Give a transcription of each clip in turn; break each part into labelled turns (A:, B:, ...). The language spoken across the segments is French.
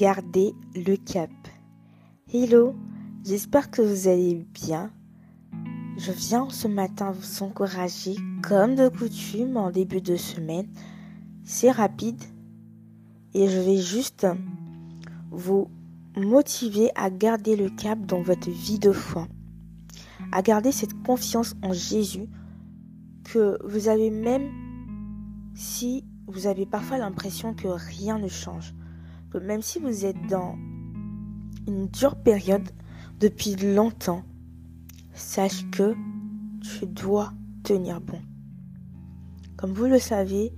A: Gardez le cap. Hello, j'espère que vous allez bien. Je viens ce matin vous encourager, comme de coutume, en début de semaine. C'est rapide et je vais juste vous motiver à garder le cap dans votre vie de foi, à garder cette confiance en Jésus que vous avez même si vous avez parfois l'impression que rien ne change, que même si vous êtes dans une dure période depuis longtemps, sache que tu dois tenir bon. Comme vous le savez,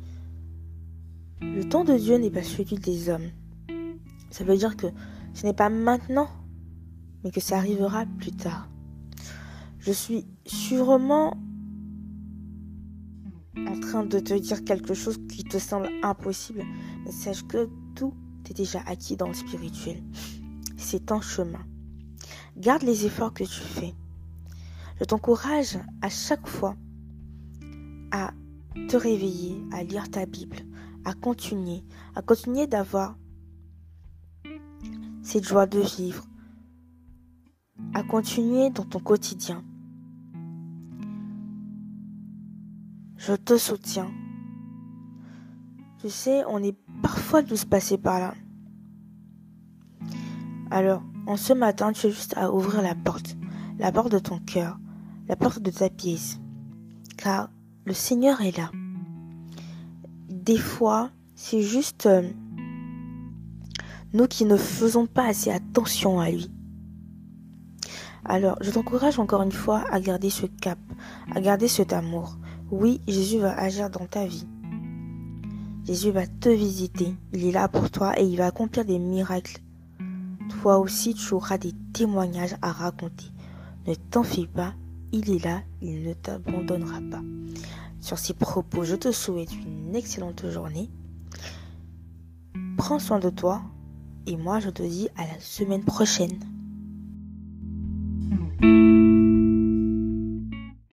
A: le temps de Dieu n'est pas celui des hommes. Ça veut dire que ce n'est pas maintenant, mais que ça arrivera plus tard. Je suis sûrement en train de te dire quelque chose qui te semble impossible, mais sache que tout déjà acquis dans le spirituel. C'est un chemin. Garde les efforts que tu fais. Je t'encourage à chaque fois à te réveiller, à lire ta Bible, à continuer, à continuer d'avoir cette joie de vivre, à continuer dans ton quotidien. Je te soutiens. Tu sais, on est parfois tous passés par là. Alors, en ce matin, tu as juste à ouvrir la porte, la porte de ton cœur, la porte de ta pièce. Car le Seigneur est là. Des fois, c'est juste euh, nous qui ne faisons pas assez attention à lui. Alors, je t'encourage encore une fois à garder ce cap, à garder cet amour. Oui, Jésus va agir dans ta vie. Jésus va te visiter. Il est là pour toi et il va accomplir des miracles. Toi aussi, tu auras des témoignages à raconter. Ne t'en fais pas, il est là, il ne t'abandonnera pas. Sur ces propos, je te souhaite une excellente journée. Prends soin de toi et moi je te dis à la semaine prochaine.